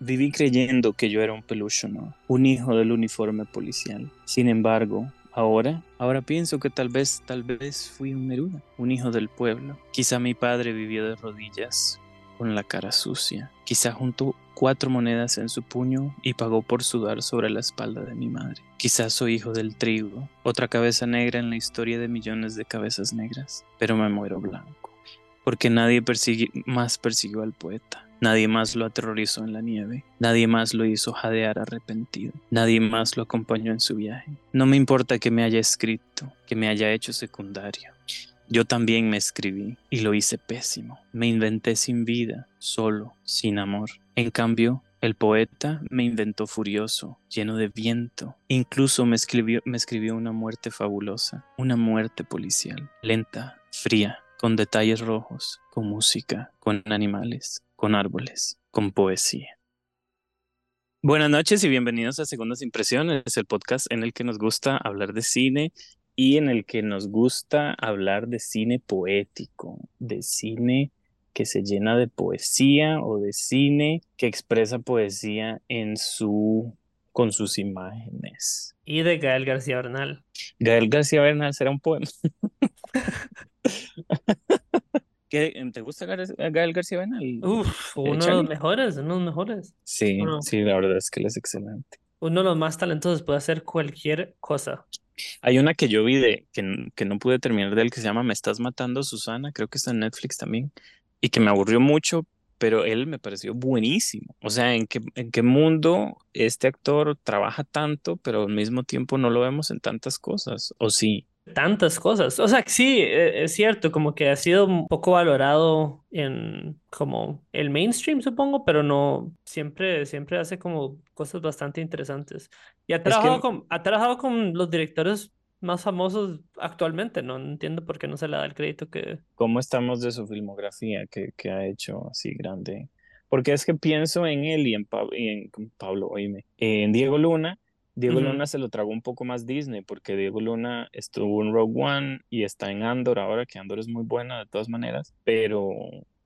Viví creyendo que yo era un peluche, ¿no? Un hijo del uniforme policial. Sin embargo, ahora, ahora pienso que tal vez, tal vez fui un Neruda, un hijo del pueblo. Quizá mi padre vivió de rodillas, con la cara sucia. Quizá juntó cuatro monedas en su puño y pagó por sudar sobre la espalda de mi madre. Quizás soy hijo del trigo, otra cabeza negra en la historia de millones de cabezas negras, pero me muero blanco, porque nadie más persiguió al poeta. Nadie más lo aterrorizó en la nieve, nadie más lo hizo jadear arrepentido, nadie más lo acompañó en su viaje. No me importa que me haya escrito, que me haya hecho secundario. Yo también me escribí y lo hice pésimo. Me inventé sin vida, solo, sin amor. En cambio, el poeta me inventó furioso, lleno de viento. Incluso me escribió, me escribió una muerte fabulosa, una muerte policial, lenta, fría, con detalles rojos, con música, con animales, con árboles, con poesía. Buenas noches y bienvenidos a Segundas Impresiones, el podcast en el que nos gusta hablar de cine y en el que nos gusta hablar de cine poético, de cine que se llena de poesía o de cine que expresa poesía en su con sus imágenes. Y de Gael García Bernal. Gael García Bernal será un poema. Em, ¿Te gusta Gael García Bernal? Uf, uno de los mejores, uno de los mejores. Sí, sí, la verdad es que él es excelente. Uno de los más talentosos puede hacer cualquier cosa. Hay una que yo vi de que, que no pude terminar de él que se llama Me estás matando, Susana, creo que está en Netflix también, y que me aburrió mucho, pero él me pareció buenísimo. O sea, ¿en qué, en qué mundo este actor trabaja tanto, pero al mismo tiempo no lo vemos en tantas cosas? ¿O sí? Tantas cosas. O sea, sí, e, es cierto, como que ha sido un poco valorado en como el mainstream, supongo, pero no siempre, siempre hace como cosas bastante interesantes. Y ha trabajado, con, ha trabajado con los directores más famosos actualmente, no entiendo por qué no se le da el crédito que... ¿Cómo estamos de su filmografía que, que ha hecho así grande? Porque es que pienso en él y en, y en Pablo, oíme, en Diego Luna, Diego Luna se lo tragó un poco más Disney, porque Diego Luna estuvo en Rogue One y está en Andor ahora, que Andor es muy buena de todas maneras, pero...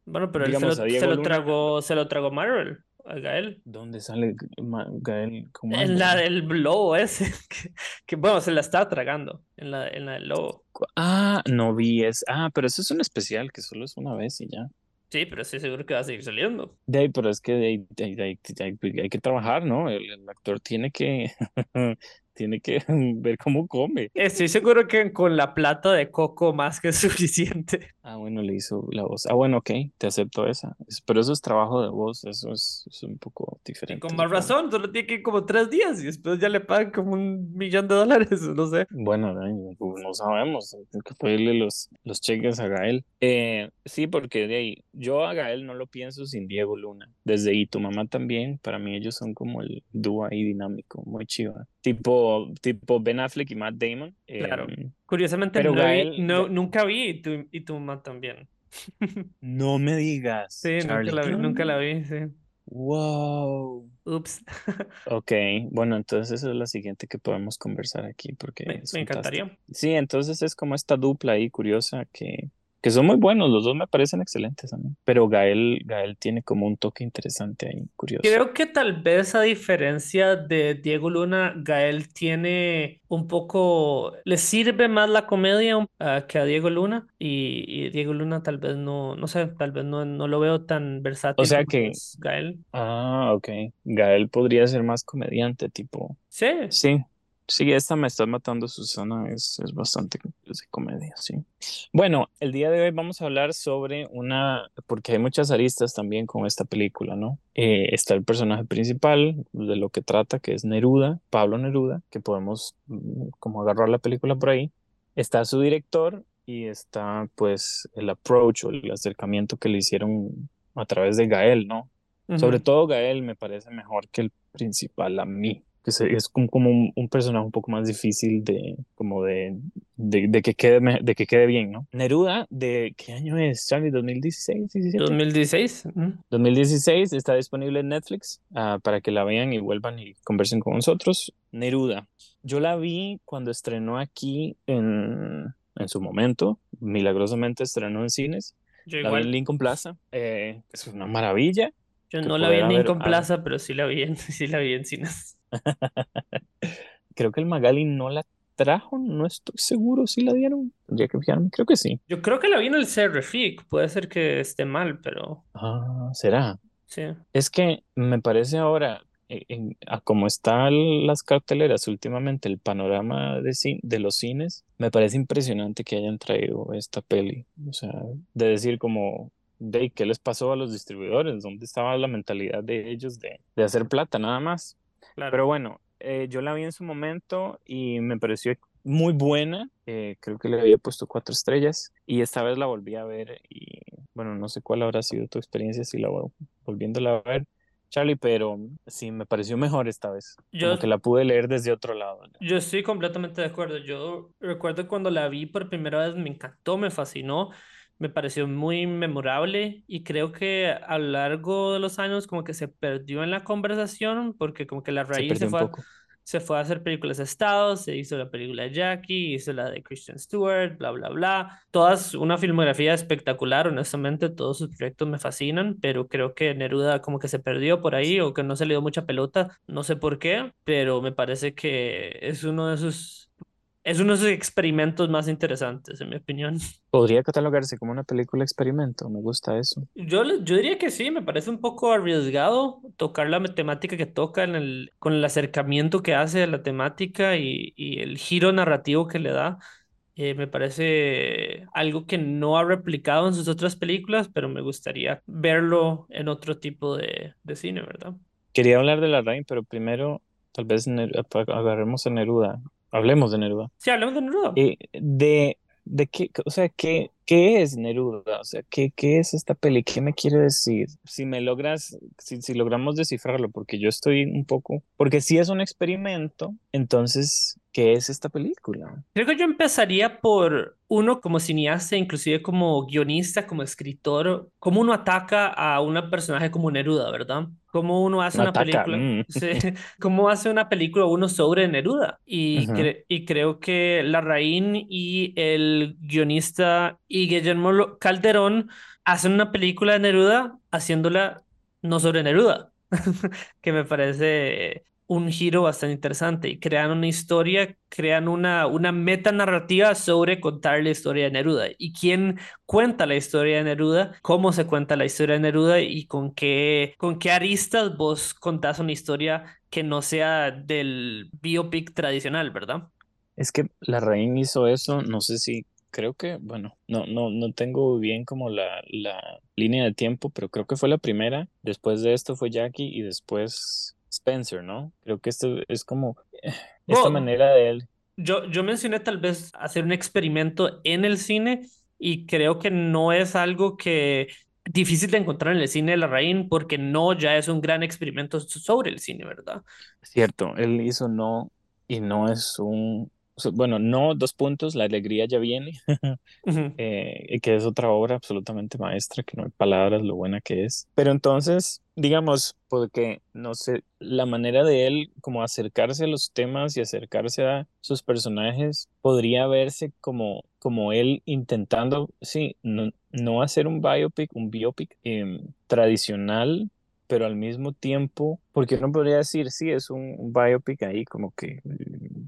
Bueno, pero él se lo, tragó, se lo tragó Marvel, a Gael. ¿Dónde sale Gael? en la del lobo ese, que, bueno, se la está tragando, en la, en la del lobo. Ah, no vi es, ah, pero eso es un especial que solo es una vez y ya. Sí, pero estoy seguro que va a seguir saliendo. De pero es que hay, que trabajar, ¿no? el, actor tiene que tiene que ver cómo come. Estoy seguro que con la plata de coco más que suficiente. Ah, bueno, le hizo la voz. Ah, bueno, ok, te acepto esa. Pero eso es trabajo de voz, eso es, un poco diferente. con más razón, solo tiene que ir como tres días y después ya le pagan como un millón de dólares, no sé. Bueno, no, sabemos, hay que pedirle los, los cheques a Gael. Eh, sí, porque de ahí, yo a Gael no lo pienso sin Diego Luna. Desde ahí, tu mamá también, para mí ellos son como el dúo ahí dinámico, muy chiva tipo, tipo Ben Affleck y Matt Damon. Claro. Em, Curiosamente, pero no, nunca vi y tú, y tu Matt también. no me digas. Sí, nunca la, vi, nunca la vi, sí. Wow. Ups. ok, bueno, entonces esa es la siguiente que podemos conversar aquí porque me, me encantaría. Sí, entonces es como esta dupla ahí curiosa que que son muy buenos, los dos me parecen excelentes a mí. Pero Gael, Gael tiene como un toque interesante ahí, curioso. Creo que tal vez a diferencia de Diego Luna, Gael tiene un poco, le sirve más la comedia uh, que a Diego Luna y, Diego Luna tal vez no, no sé, tal vez no, no lo veo tan versátil. O sea que Gael. Ah, ok. Gael podría ser más comediante, tipo. Sí. Sí, Sí, esta me está matando, Susana, es, es bastante de comedia, sí. Bueno, el día de hoy vamos a hablar sobre una, porque hay muchas aristas también con esta película, ¿no? Eh, está el personaje principal de lo que trata, que es Neruda, Pablo Neruda, que podemos mm, como agarrar la película por ahí. Está su director y está pues el approach o el acercamiento que le hicieron a través de Gael, ¿no? Sobre todo Gael me parece mejor que el principal a mí que es como un, un, personaje un poco más difícil de, como de, de, que quede, de que quede bien, ¿no? Neruda, ¿de qué año es, Charlie? ¿2016? 2016. 2016, está disponible en Netflix ah, para que la vean y vuelvan y conversen con nosotros. Neruda, yo la vi cuando estrenó aquí en, en su momento, milagrosamente estrenó en cines. Yo igual. en Lincoln Plaza, eh, es una maravilla Yo no la vi en Lincoln haber- Plaza, pero sí la vi en, sí la vi en cines. Creo que el Magali no la trajo, no estoy seguro si la dieron. Tendría que fijarme, creo que sí. Yo creo que la vi en el CRFIC. Puede ser que esté mal, pero Ah, ¿será? sí. Es que me parece ahora, eh, en- a como están las carteleras últimamente, el panorama de, cin- de los cines, me parece impresionante que hayan traído esta peli. O sea, de decir como, de ¿qué les pasó a los distribuidores? ¿Dónde estaba la mentalidad de ellos de, de hacer plata nada más? Claro. Pero bueno, eh, yo la vi en su momento y me pareció muy buena. eh, creo que le había puesto cuatro estrellas y esta vez la volví a ver y bueno, no sé cuál habrá sido tu experiencia si la vol- volviéndola a ver, Charlie, pero sí, me pareció mejor esta vez. Yo- Como que la pude leer desde otro lado. Yo estoy completamente de acuerdo. Yo recuerdo cuando la vi por primera vez, me encantó, me fascinó, me pareció muy memorable y creo que a lo largo de los años como que se perdió en la conversación porque como que la Se raíz se un fue, a- se fue a hacer películas de Estado, se hizo la película de Jackie, hizo la de Christian Stewart, bla, bla, bla. Todas una filmografía espectacular, honestamente, todos sus proyectos me fascinan, pero creo que Neruda como que se perdió por ahí o que no se le dio mucha pelota, no sé por qué, pero me parece que es uno de sus... Es uno de sus experimentos más interesantes, en mi opinión. Podría catalogarse como una película experimento, me gusta eso. Yo, le- yo diría que sí, me parece un poco arriesgado tocar la temática que toca en el, con el acercamiento que hace a la temática y, y el giro narrativo que le da. Eh, me parece algo que no ha replicado en sus otras películas, pero me gustaría verlo en otro tipo de, de cine, ¿verdad? Quería hablar de la Rain, pero primero tal vez agarremos a Neruda. Hablemos de Neruda. Sí, hablemos de Neruda. Eh, de, de qué, o sea, ¿qué, qué es Neruda? O sea, ¿qué, qué es esta peli? ¿Qué me quiere decir? Si me logras, si, si logramos descifrarlo, porque yo estoy un poco, porque si es un experimento, entonces, ¿qué es esta película? Creo que yo empezaría por uno como cineasta, inclusive como guionista, como escritor, cómo uno ataca a un personaje como Neruda, ¿verdad? Cómo uno hace No una ataca, película, mm. sí, cómo hace una película uno sobre Neruda. Y, Ujú. cre- y creo que Larraín y el guionista y Guillermo Calderón hacen una película de Neruda haciéndola no sobre Neruda, que me parece un giro bastante interesante y crean una historia, crean una, una meta narrativa sobre contar la historia de Neruda y quién cuenta la historia de Neruda, cómo se cuenta la historia de Neruda y con qué, con qué aristas vos contás una historia que no sea del biopic tradicional, ¿verdad? Es que la Rain hizo eso, no sé si, creo que, bueno, no, no, no tengo bien como la, la línea de tiempo, pero creo que fue la primera. Después de esto fue Jackie y después Spencer, ¿no? Creo que esto es como esta manera de él. Yo, yo mencioné tal vez hacer un experimento en el cine y creo que no es algo que difícil de encontrar en el cine de la Larraín porque no ya es un gran experimento so- sobre el cine, ¿verdad? Cierto, él hizo no y no es un, bueno, no dos puntos, la alegría ya viene, Ujú. eh, y que es otra obra absolutamente maestra, que no hay palabras lo buena que es. Pero entonces, digamos, porque, no sé, la manera de él como acercarse a los temas y acercarse a sus personajes podría verse como, como él intentando, sí, no, no hacer un biopic, un biopic em, tradicional. Pero al mismo tiempo, porque uno podría decir, sí, es un, un biopic ahí, como que mm,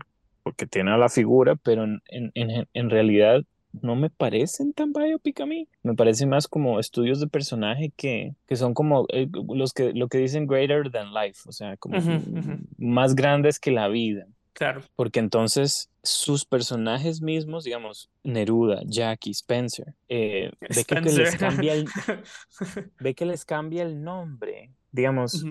porque tiene a la figura, pero en, en, en, en realidad no me parecen tan biopic a mí. Me parecen más como estudios de personaje que, que son como eh, los que, lo que dicen greater than life, o sea, como más grandes que la vida. Claro. Porque entonces sus personajes mismos, digamos, Neruda, Jackie, Spencer, eh, ve que, que les cambia el, ve que les cambia el nombre, digamos.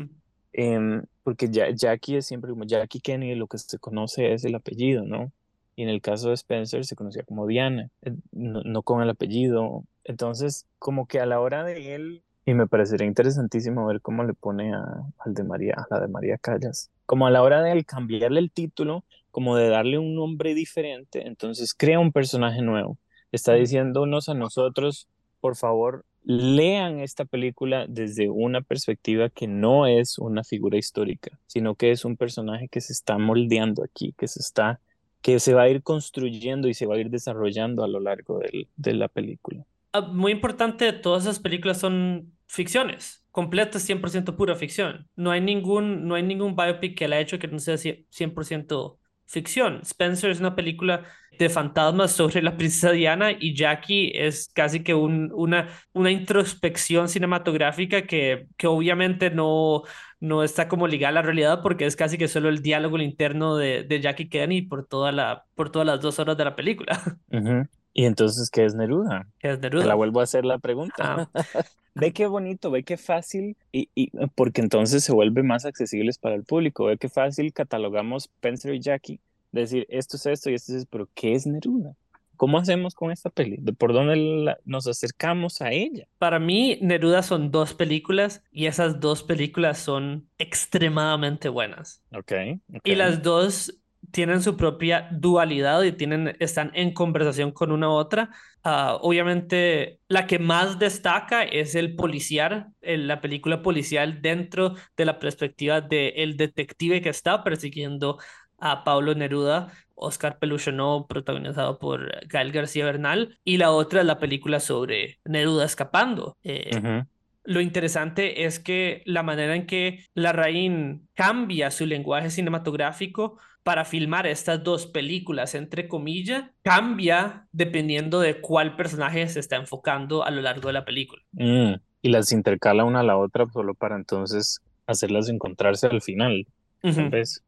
Em, porque ya, Jackie es siempre como Jackie Kennedy, lo que se conoce es el apellido, ¿no? Y en el caso de Spencer se conocía como Diana, eh, no, no con el apellido. Entonces, como que a la hora de él, y me parecería interesantísimo ver cómo le pone a, al de María, a la de María Callas, como a la hora de él cambiarle el título, como de darle un nombre diferente, entonces crea un personaje nuevo. Está diciéndonos a nosotros, por favor, lean esta película desde una perspectiva que no es una figura histórica, sino que es un personaje que se está moldeando aquí, que se está, que se va a ir construyendo y se va a ir desarrollando a lo largo del- de la película. Ah, Muy importante, todas esas películas son ficciones. completo es 100% pura ficción. No hay ningún, no hay ningún biopic que la ha hecho que no sea 100% ficción. Spencer es una película de fantasmas sobre la princesa Diana y Jackie es casi que un, una, una introspección cinematográfica que, que obviamente no, no está como ligada a la realidad porque es casi que solo el diálogo interno de, de Jackie Kennedy por, toda la, por todas las dos horas de la película. ¿Y entonces qué es Neruda? ¿Qué es Neruda? Te la vuelvo a hacer la pregunta. Ah. ve qué bonito, ve qué fácil, y, y, porque entonces se vuelve más accesibles para el público. Ve qué fácil catalogamos Spencer y Jackie decir esto es esto y esto es esto, pero ¿qué es Neruda? ¿Cómo hacemos con esta peli? ¿Por dónde nos acercamos a ella? Para mí, Neruda son dos películas y esas dos películas son extremadamente buenas. Ok. okay. Y las dos tienen su propia dualidad y tienen, están en conversación con una otra. Uh, obviamente, la que más destaca es el policial, la película policial dentro de la perspectiva del detective que está persiguiendo a Pablo Neruda, Oscar Peluchonó, protagonizado por Gael García Bernal, y la otra es la película sobre Neruda escapando. Eh, lo interesante es que la manera en que Larraín cambia su lenguaje cinematográfico para filmar estas dos películas, entre comillas, cambia dependiendo de cuál personaje se está enfocando a lo largo de la película. Mm, y las intercala una a la otra solo para entonces hacerlas encontrarse al final.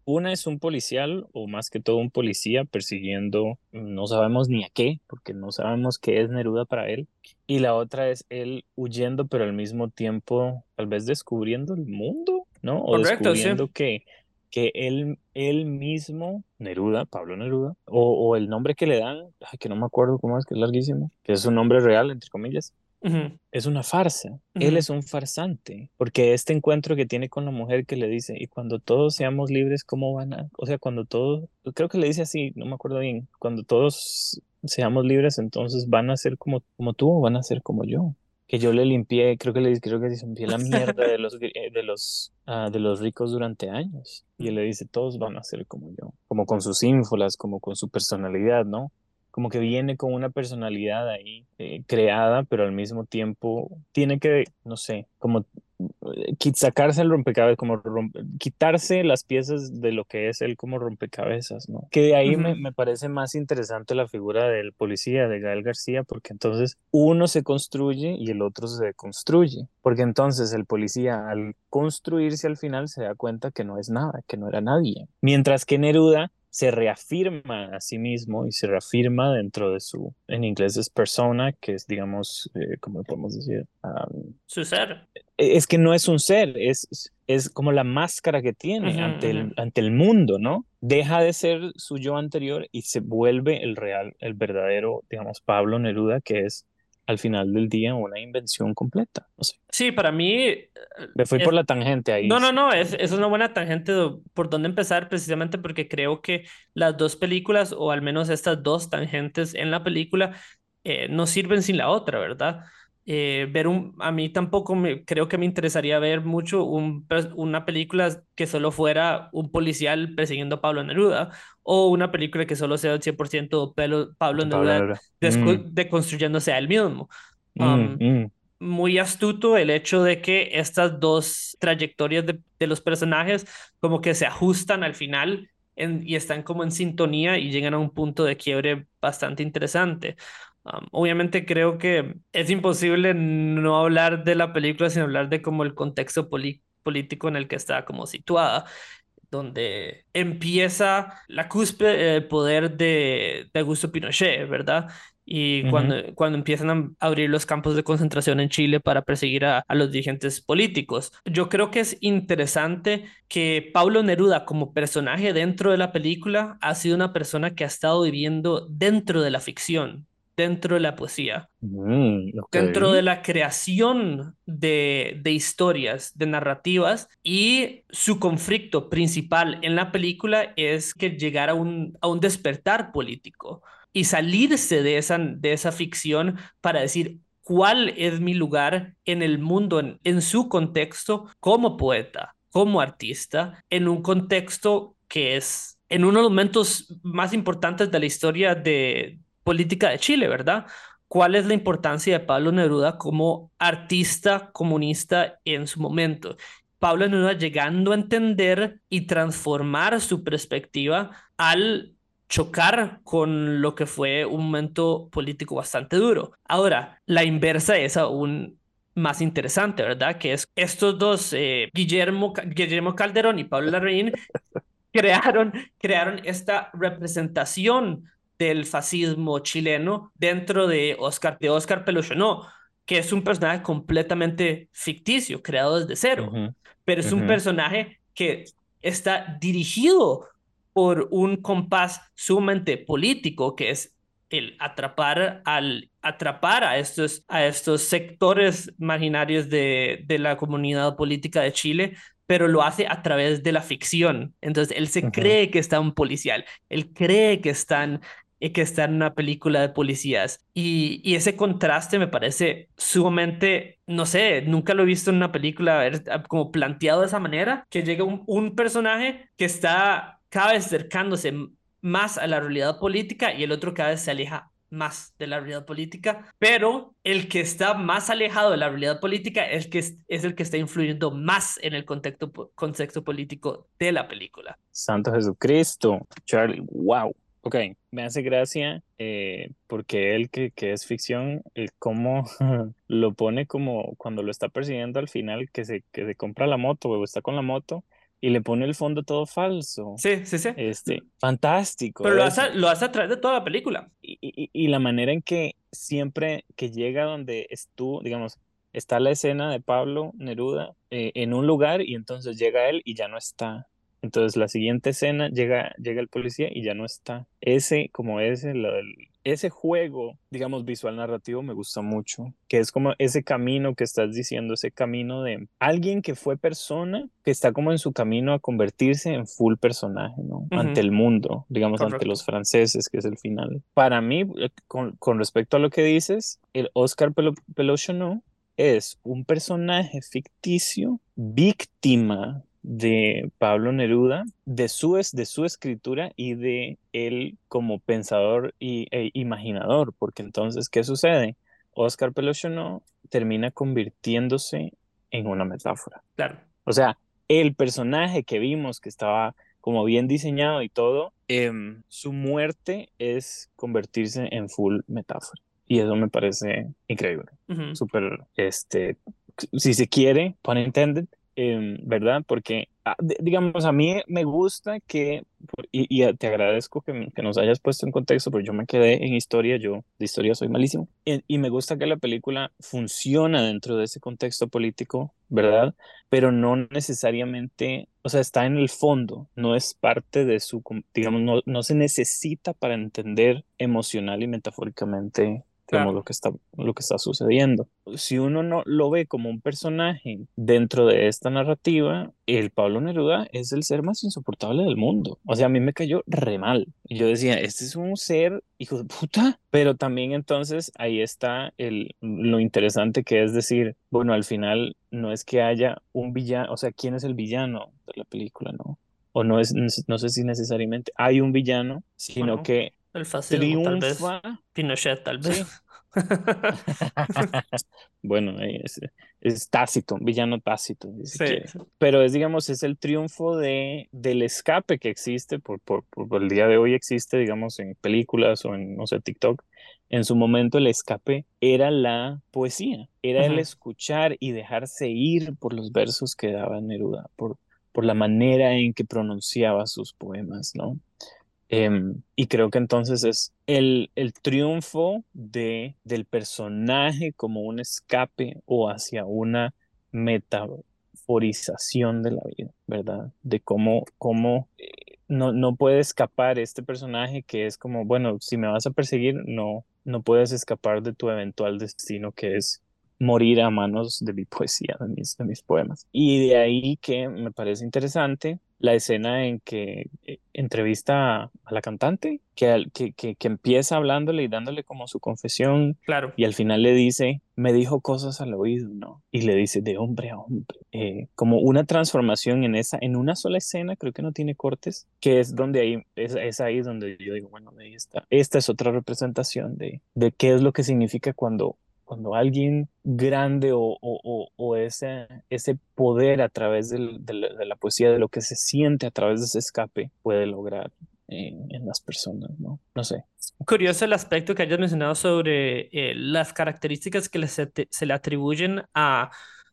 Una es un policial, o más que todo un policía, persiguiendo, no sabemos ni a qué, porque no sabemos qué es Neruda para él. Y la otra es él huyendo, pero al mismo tiempo, tal vez descubriendo el mundo, ¿no? O descubriendo que, que él, él mismo, Neruda, Pablo Neruda, o, o, el nombre que le dan, que no me acuerdo cómo es, que es larguísimo, que es un nombre real, entre comillas, es una farsa. Él es un farsante, porque este encuentro que tiene con la mujer que le dice, y cuando todos seamos libres, ¿cómo van a...? O sea, cuando todos, creo que le dice así, no me acuerdo bien, cuando todos seamos libres, entonces van a ser como, como tú o van a ser como yo. Que yo le limpié, creo que le creo que limpié la mierda de los, eh, de los, ah, de los ricos durante años. Y él le dice, todos van a ser como yo, como con sus ínfolas, como con su personalidad, ¿no? Como que viene con una personalidad ahí eh, creada, pero al mismo tiempo tiene que, no sé, como eh, sacarse el rompecabezas, como quitarse las piezas de lo que es él como rompecabezas, ¿no? Que de ahí me, me, parece más interesante la figura del policía, de Gael García, porque entonces uno se construye y el otro se deconstruye, porque entonces el policía al construirse al final se da cuenta que no es nada, que no era nadie, mientras que Neruda se reafirma a sí mismo y se reafirma dentro de su, en inglés es persona, que es, digamos, eh, ¿cómo podemos decir? su ser. E, es que no es un ser, es, es como la máscara que tiene ante, el, ante el mundo, ¿no? Deja de ser su yo anterior y se vuelve el real, el verdadero, digamos, Pablo Neruda, que es al final del día una invención completa. Sí, para mí... Me fui por la tangente ahí. No, no, no, es, es una buena tangente por dónde empezar precisamente porque creo que las dos películas, o al menos estas dos tangentes en la película, eh, no sirven sin la otra, ¿verdad? Eh, ver un, a mí tampoco me, creo que me interesaría ver mucho un, una película que solo fuera un policial persiguiendo a Pablo Neruda o una película que solo sea el 100% Pablo, Pablo Neruda mm. deconstruyéndose a él mismo. Mm, um, mm. Muy astuto el hecho de que estas dos trayectorias de, de los personajes como que se ajustan al final y están como en sintonía y llegan a un punto de quiebre bastante interesante obviamente creo que es imposible no hablar de la película sin hablar de como el contexto político en el que está como situada donde empieza la cúspide del poder de, de Augusto Pinochet, ¿verdad? Y cuando, cuando empiezan a abrir los campos de concentración en Chile para perseguir a, a, los dirigentes políticos. Yo creo que es interesante que Pablo Neruda como personaje dentro de la película ha sido una persona que ha estado viviendo dentro de la ficción dentro de la poesía, mm, dentro de la creación de, de, historias, de narrativas, y su conflicto principal en la película es que llegar a un, a un despertar político y salirse de esa, de esa ficción para decir, cuál es mi lugar en el mundo, en, en su contexto como poeta, como artista, en un contexto que es en uno de los momentos más importantes de la historia de, política de Chile, ¿verdad? cuál es la importancia de Pablo Neruda como artista comunista en su momento. Pablo Neruda llegando a entender y transformar su perspectiva al chocar con lo que fue un momento político bastante duro. Ahora, la inversa es aún más interesante, ¿verdad? Que es estos dos, eh, Guillermo, Guillermo Calderón y Pablo Larraín, crearon, crearon esta representación del fascismo chileno dentro de Oscar, de Oscar no que es un personaje completamente ficticio, creado desde cero, pero es un personaje que está dirigido por un compás sumamente político, que es el atrapar al atrapar a estos a estos sectores marginarios de, de la comunidad política de Chile pero lo hace a través de la ficción. Entonces, él se cree que está un policial, él cree que están que está en una película de policías. Y, y, ese contraste me parece sumamente, no sé, nunca lo he visto en una película como planteado de esa manera, que llega un, un personaje que está cada vez acercándose más a la realidad política y el otro cada vez se aleja más de la realidad política, pero el que está más alejado de la realidad política es, el que es, el que está influyendo más en el contexto, contexto político de la película. Santo Jesucristo, Charlie, wow. Ok, me hace gracia eh, porque él que, que es ficción, el cómo lo pone como cuando lo está persiguiendo al final, que se, que se compra la moto o está con la moto y le pone el fondo todo falso. Sí, sí, sí. Este, fantástico. Pero lo hace, lo hace a través de toda la película. Y, y, y, la manera en que siempre que llega donde tú, digamos, está la escena de Pablo Neruda eh, en un lugar y entonces llega él y ya no está. Entonces la siguiente escena llega, llega el policía y ya no está. Ese, como ese, lo del, ese juego, digamos, visual narrativo me gusta mucho, que es como ese camino que estás diciendo, ese camino de alguien que fue persona, que está como en su camino a convertirse en full personaje, ¿no? Ante el mundo, digamos, ante los franceses, que es el final. Para mí, eh, con, con respecto a lo que dices, el Oscar no es un personaje ficticio víctima de Pablo Neruda, de su, de su escritura y de él como pensador y, e imaginador, porque entonces, ¿qué sucede? Oscar Pelochono termina convirtiéndose en una metáfora. Claro. O sea, el personaje que vimos que estaba como bien diseñado y todo, em, su muerte es convertirse en full metáfora. Y eso me parece increíble. Súper, este, si se quiere, pun intended, Em, ¿verdad? Porque, ah, digamos, a mí me gusta que, y, te agradezco que, que, nos hayas puesto en contexto, porque yo me quedé en historia, yo de historia soy malísimo, y, me gusta que la película funciona dentro de ese contexto político, ¿verdad? Pero no necesariamente, o sea, está en el fondo, no es parte de su, digamos, no, no se necesita para entender emocional y metafóricamente lo que está lo que está sucediendo. Si uno no lo ve como un personaje dentro de esta narrativa, el Pablo Neruda es el ser más insoportable del mundo. O sea, a mí me cayó re mal. Yo decía, este es un ser hijo de puta, pero también entonces ahí está el lo interesante que es decir, bueno, al final no es que haya un villano, o sea, ¿quién es el villano de la película, no? O no es no sé si necesariamente hay un villano, sino que el fascismo, tal vez. Pinochet, tal vez. bueno, es, es, tácito, villano tácito. sí. Pero es, digamos, es el triunfo de, del escape que existe, por, por, por, el día de hoy existe, digamos, en películas o en, no sé, TikTok. En su momento el escape era la poesía, era el escuchar y dejarse ir por los versos que daba Neruda, por, por la manera en que pronunciaba sus poemas, ¿no? Em, y creo que entonces es el, el triunfo de, del personaje como un escape o hacia una metaforización de la vida, ¿verdad? De cómo, cómo eh, no, no puede escapar este personaje que es como, bueno, si me vas a perseguir, no, no puedes escapar de tu eventual destino que es morir a manos de mi poesía, de mis, de mis poemas. Y de ahí que me parece interesante la escena en que eh, entrevista a la cantante, que, que, que, que, empieza hablándole y dándole como su confesión. Claro. Y al final le dice, me dijo cosas al oído, ¿no? Y le dice de hombre a hombre. Eh, como una transformación en esa, en una sola escena, creo que no tiene cortes, que es donde ahí, es, es ahí donde yo digo, bueno, ahí está. Esta es otra representación de, de qué es lo que significa cuando cuando alguien grande o, o, o, ese, ese poder a través de, la, poesía, de lo que se siente a través de ese escape, puede lograr en, las personas, ¿no? No sé. Curioso el aspecto que hayas mencionado sobre eh, las características que se, te, se, le atribuyen a,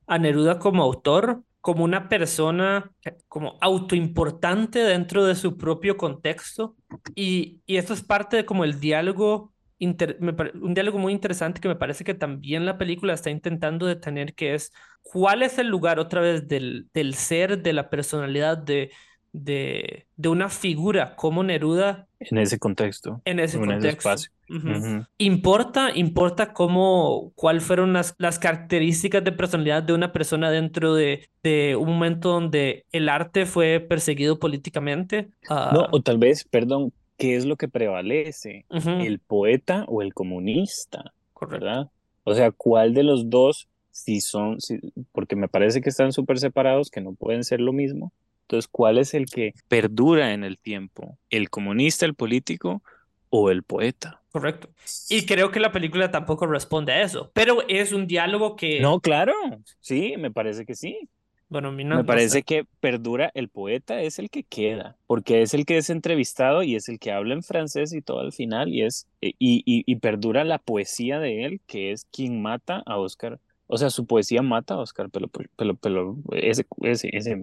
a Neruda como autor, como una persona como autoimportante dentro de su propio contexto. Y, y esto es parte de como el diálogo Inter, me, un diálogo muy interesante que me parece que también la película está intentando detener, que es cuál es el lugar otra vez del, del ser, de la personalidad, de, de, de, una figura como Neruda. En ese contexto. En ese en contexto. Ese uh -huh. Uh -huh. Importa, importa cómo, cuáles fueron las, las características de personalidad de una persona dentro de, de un momento donde el arte fue perseguido políticamente. Uh... No, o tal vez, perdón, ¿qué es lo que prevalece? Uh -huh. ¿El poeta o el comunista? Correcto. ¿Verdad? O sea, ¿cuál de los dos, si son, si, porque me parece que están súper separados, que no pueden ser lo mismo? Entonces, ¿cuál es el que perdura en el tiempo? ¿El comunista, el político o el poeta? Correcto. Y creo que la película tampoco responde a eso, pero es un diálogo que... No, claro, sí, me parece que sí. Bueno, no, me parece no sé. que perdura el poeta es el que queda, porque es el que es entrevistado y es el que habla en francés y todo al final y es y, y, y perdura la poesía de él, que es quien mata a Oscar. O sea, su poesía mata a Oscar Pelo, Pelo, Pelo ese, ese, ese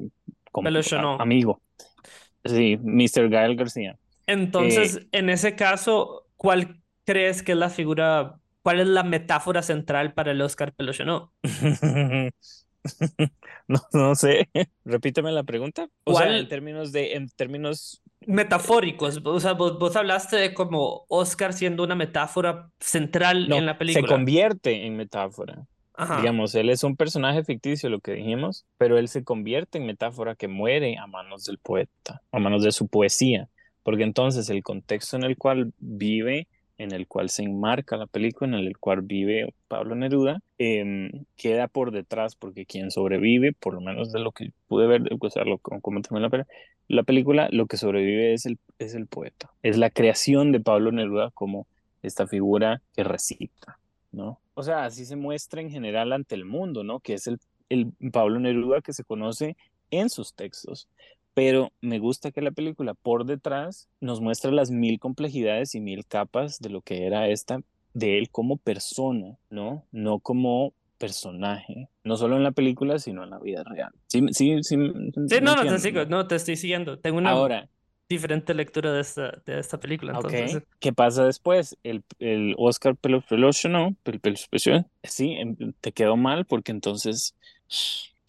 como, a, amigo. Sí, Mr. Gael García. Entonces, eh, en ese caso, ¿cuál crees que es la figura, cuál es la metáfora central para el Oscar Peluchonó? no, no sé. Repíteme la pregunta. O sea, en términos de, en términos metafóricos. O sea, vos, vos, hablaste de como Oscar siendo una metáfora central no, en la película. Se convierte en metáfora. Ajá. Digamos, él es un personaje ficticio, lo que dijimos, pero él se convierte en metáfora que muere a manos del poeta, a manos de su poesía, porque entonces el contexto en el cual vive, en el cual se enmarca la película, en el cual vive Pablo Neruda, eh, queda por detrás, porque quien sobrevive, por lo menos de lo que pude ver, o sea, lo, como la, la película, lo que sobrevive es el, es el poeta, es la creación de Pablo Neruda como esta figura que recita. ¿no? O sea, así se muestra en general ante el mundo, ¿no? Que es el, el Pablo Neruda que se conoce en sus textos. Pero me gusta que la película por detrás nos muestra las mil complejidades y mil capas de lo que era esta, de él como persona, ¿no? No como personaje, no solo en la película, sino en la vida real. Sí, sí, sí. Sí, no, no te sigo, no te estoy siguiendo. Tengo una Ahora, diferente lectura de esta, de esta película. Entonces. Okay. ¿Qué pasa después? El, el Oscar Peluche, ¿no? El Peluche, sí, te quedó mal porque entonces,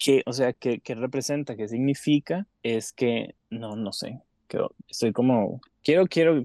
¿qué, o sea, ¿qué, ¿qué representa? ¿Qué significa? Es que, no, no sé, quedó, estoy como, quiero, quiero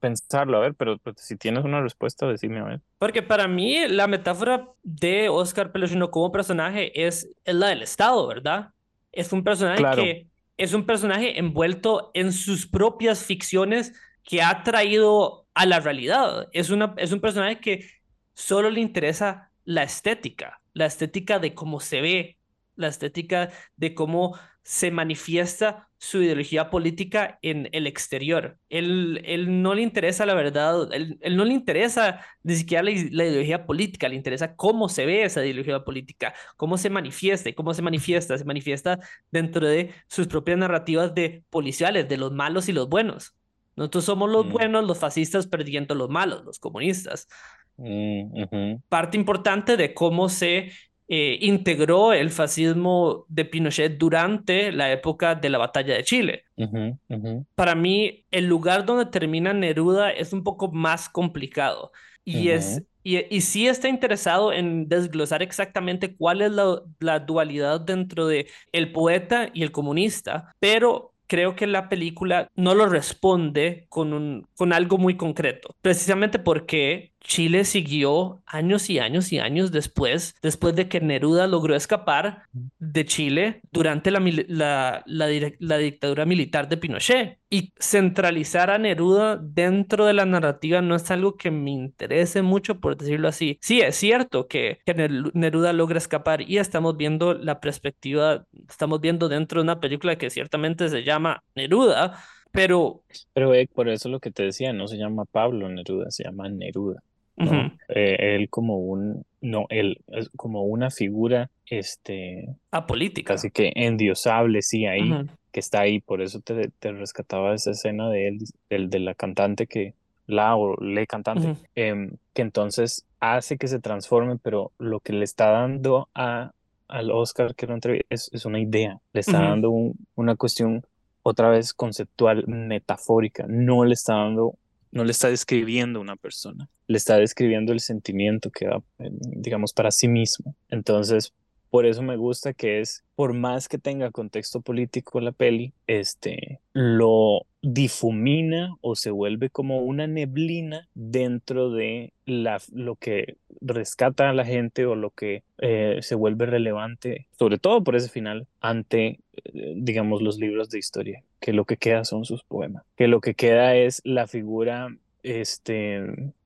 pensarlo, a ver, pero, pero, si tienes una respuesta, decime a ver. Porque para mí la metáfora de Oscar Peluchino como personaje es, es la del Estado, ¿verdad? Es un personaje claro. que es un personaje envuelto en sus propias ficciones que ha traído a la realidad. Es, una, es un personaje que solo le interesa la estética, la estética de cómo se ve, la estética de cómo se manifiesta su ideología política en el exterior. Él, él no le interesa la verdad, él, él no le interesa ni siquiera la, la, ideología política, le interesa cómo se ve esa ideología política, cómo se manifiesta, cómo se manifiesta, se manifiesta dentro de sus propias narrativas de policiales, de los malos y los buenos. Nosotros somos los mm. buenos, los fascistas perdiendo los malos, los comunistas. Mm. Parte importante de cómo se eh, integró el fascismo de Pinochet durante la época de la batalla de Chile. Uh -huh, uh -huh. Para mí, el lugar donde termina Neruda es un poco más complicado y, uh -huh. es, y, y, sí está interesado en desglosar exactamente cuál es la, la dualidad dentro de el poeta y el comunista, pero creo que la película no lo responde con, un, con algo muy concreto, precisamente porque Chile siguió años y años y años después, después de que Neruda logró escapar de Chile durante la, la, dictadura militar de Pinochet. Y centralizar a Neruda dentro de la narrativa no es algo que me interese mucho, por decirlo así. Sí, es cierto que, que Neruda logra escapar y estamos viendo la perspectiva, estamos viendo dentro de una película que ciertamente se llama Neruda, pero... Pero eh, por eso lo que te decía, no se llama Pablo Neruda, se llama Neruda. ¿No? Eh, él como un, no, él es como una figura, este... Apolítica. Casi que endiosable, sí, ahí, que está ahí, por eso te, te rescataba esa escena de él, del, de la cantante que, la o le cantante, em, que entonces hace que se transforme, pero lo que le está dando a, al Oscar que lo es, es una idea, le está dando una cuestión otra vez conceptual, metafórica, no le está dando, no le está describiendo una persona, le está describiendo el sentimiento que da, digamos, para sí mismo. Entonces, por eso me gusta que es, por más que tenga contexto político la peli, este, lo difumina o se vuelve como una neblina dentro de la, lo que rescata a la gente o lo que eh, se vuelve relevante, sobre todo por ese final, ante, eh, digamos, los libros de historia, que lo que queda son sus poemas, que lo que queda es la figura, este,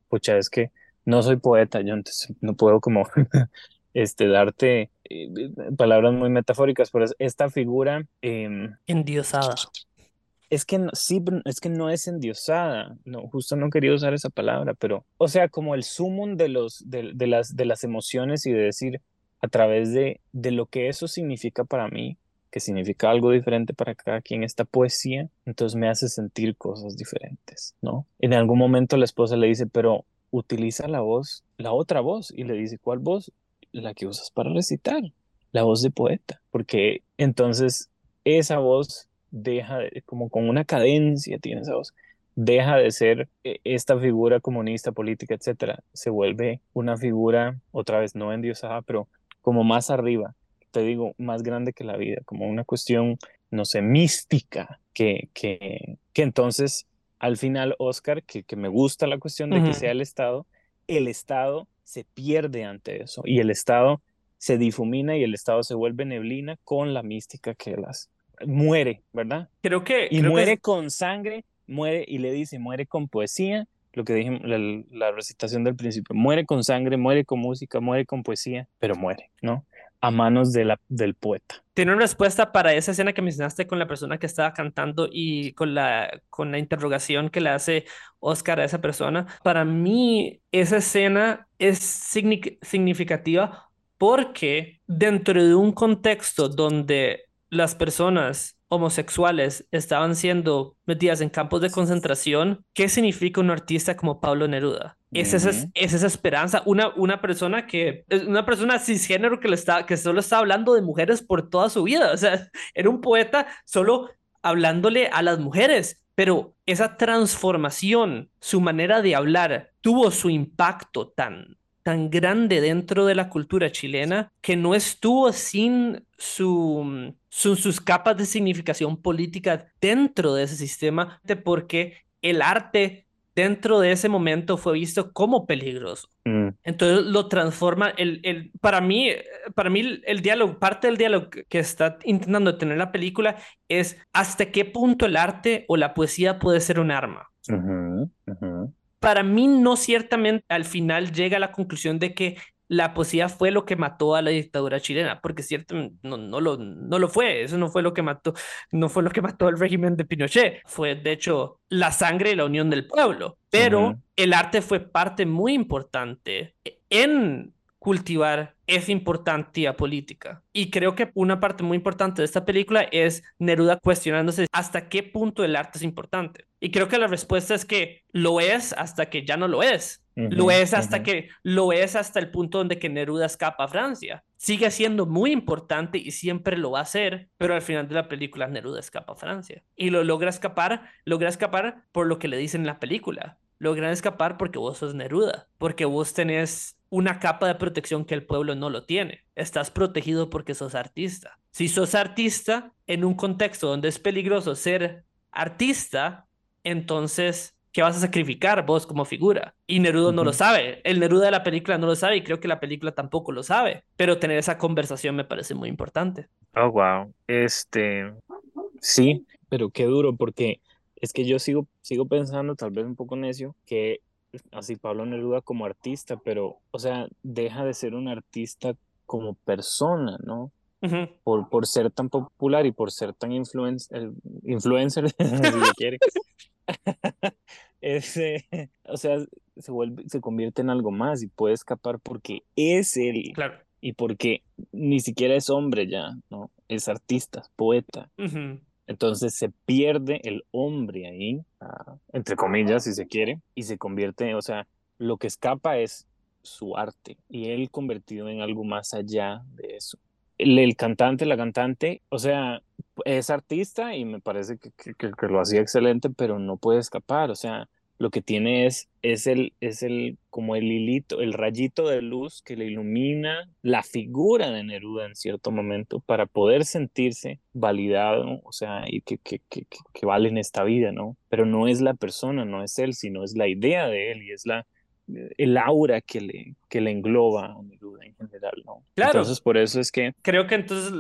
pucha, es que no soy poeta, yo entonces no puedo como este, darte eh, palabras muy metafóricas, pero esta figura... Em, Endiosada. Es que no, sí, es que no es endiosada, no, justo no quería usar esa palabra, pero, o sea, como el sumum de, los, de, de, las, de las emociones y de decir a través de, de lo que eso significa para mí, que significa algo diferente para cada quien esta poesía, entonces me hace sentir cosas diferentes, ¿no? En algún momento la esposa le dice, pero utiliza la voz, la otra voz, y le dice, ¿cuál voz? La que usas para recitar, la voz de poeta, porque entonces esa voz deja, de, como con una cadencia tiene esa voz, deja de ser eh, esta figura comunista, política, etcétera, se vuelve una figura, otra vez no endiosada, pero como más arriba, te digo, más grande que la vida, como una cuestión, no sé, mística, que, que, que entonces al final, Oscar, que, que me gusta la cuestión de que sea el Estado, el Estado se pierde ante eso y el Estado se difumina y el Estado se vuelve neblina con la mística que las, muere, ¿verdad? Creo que... Y muere con sangre, muere y le dice, muere con poesía, lo que dije, la, la, recitación del principio, muere con sangre, muere con música, muere con poesía, pero muere, ¿no? A manos de la, del poeta. Tiene una respuesta para esa escena que mencionaste con la persona que estaba cantando y con la, con la interrogación que le hace Oscar a esa persona. Para mí, esa escena es significativa porque dentro de un contexto donde las personas homosexuales estaban siendo metidas en campos de concentración, ¿qué significa un artista como Pablo Neruda? Es, esa, es, esa esperanza, una, una persona que una persona cisgénero que, le está, que solo está hablando de mujeres por toda su vida, o sea, era un poeta solo hablándole a las mujeres, pero esa transformación, su manera de hablar, tuvo su impacto tan, tan grande dentro de la cultura chilena que no estuvo sin su, sus capas de significación política dentro de ese sistema, porque el arte dentro de ese momento fue visto como peligroso. Mm. Entonces lo transforma, el, el, para, mí, para mí el diálogo, parte del diálogo que está intentando tener la película es hasta qué punto el arte o la poesía puede ser un arma para mí no ciertamente al final llega a la conclusión de que la poesía fue lo que mató a la dictadura chilena, porque cierto, no, no, lo, no lo fue, eso no fue lo que mató, no fue lo que mató el régimen de Pinochet, fue de hecho la sangre y la unión del pueblo, pero el arte fue parte muy importante en cultivar esa importancia política. Y creo que una parte muy importante de esta película es Neruda cuestionándose hasta qué punto el arte es importante. Y creo que la respuesta es que lo es hasta que ya no lo es. lo es hasta que lo es hasta el punto donde que Neruda escapa a Francia. Sigue siendo muy importante y siempre lo va a ser, pero al final de la película Neruda escapa a Francia. Y lo logra escapar, logra escapar por lo que le dicen en la película. Logra escapar porque vos sos Neruda, porque vos tenés una capa de protección que el pueblo no lo tiene. Estás protegido porque sos artista. Si sos artista en un contexto donde es peligroso ser artista, entonces ¿qué vas a sacrificar vos como figura? Y Neruda no lo sabe. El Neruda de la película no lo sabe y creo que la película tampoco lo sabe. Pero tener esa conversación me parece muy importante. Oh, wow. Este, sí, pero qué duro porque es que yo sigo, sigo pensando, tal vez un poco necio, que así Pablo Neruda como artista, pero, o sea, deja de ser un artista como persona, ¿no? por, por ser tan popular y por ser tan influencer, influencer si quiere. Ese, o sea, se, vuelve, se convierte en algo más y puede escapar porque es él. Claro. Y porque ni siquiera es hombre ya, ¿no? Es artista, poeta. Entonces se pierde el hombre ahí, ah, entre comillas, si se quiere, y se convierte, o sea, lo que escapa es su arte y él convertido en algo más allá de eso. El, cantante, la cantante, o sea, es artista y me parece que, que, lo hacía excelente, pero no puede escapar, o sea, lo que tiene es, es, el, es el, como el hilito, el rayito de luz que le ilumina la figura de Neruda en cierto momento para poder sentirse validado, o sea, y que, que, que, que vale en esta vida, ¿no? Pero no es la persona, no es él, sino es la idea de él y es la, el aura que le, que le engloba a Neruda en general, ¿no? Claro. Entonces, por eso es que... Creo que entonces